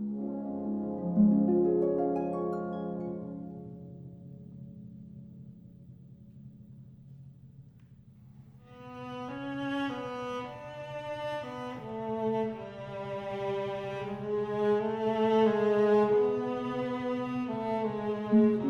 thank mm -hmm. you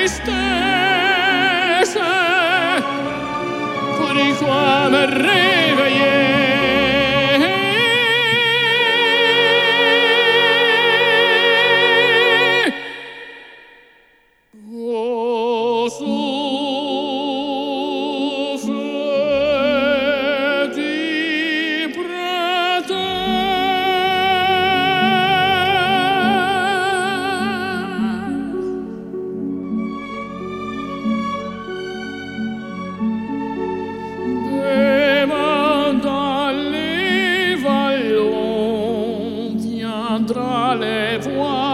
tristezza, fuori.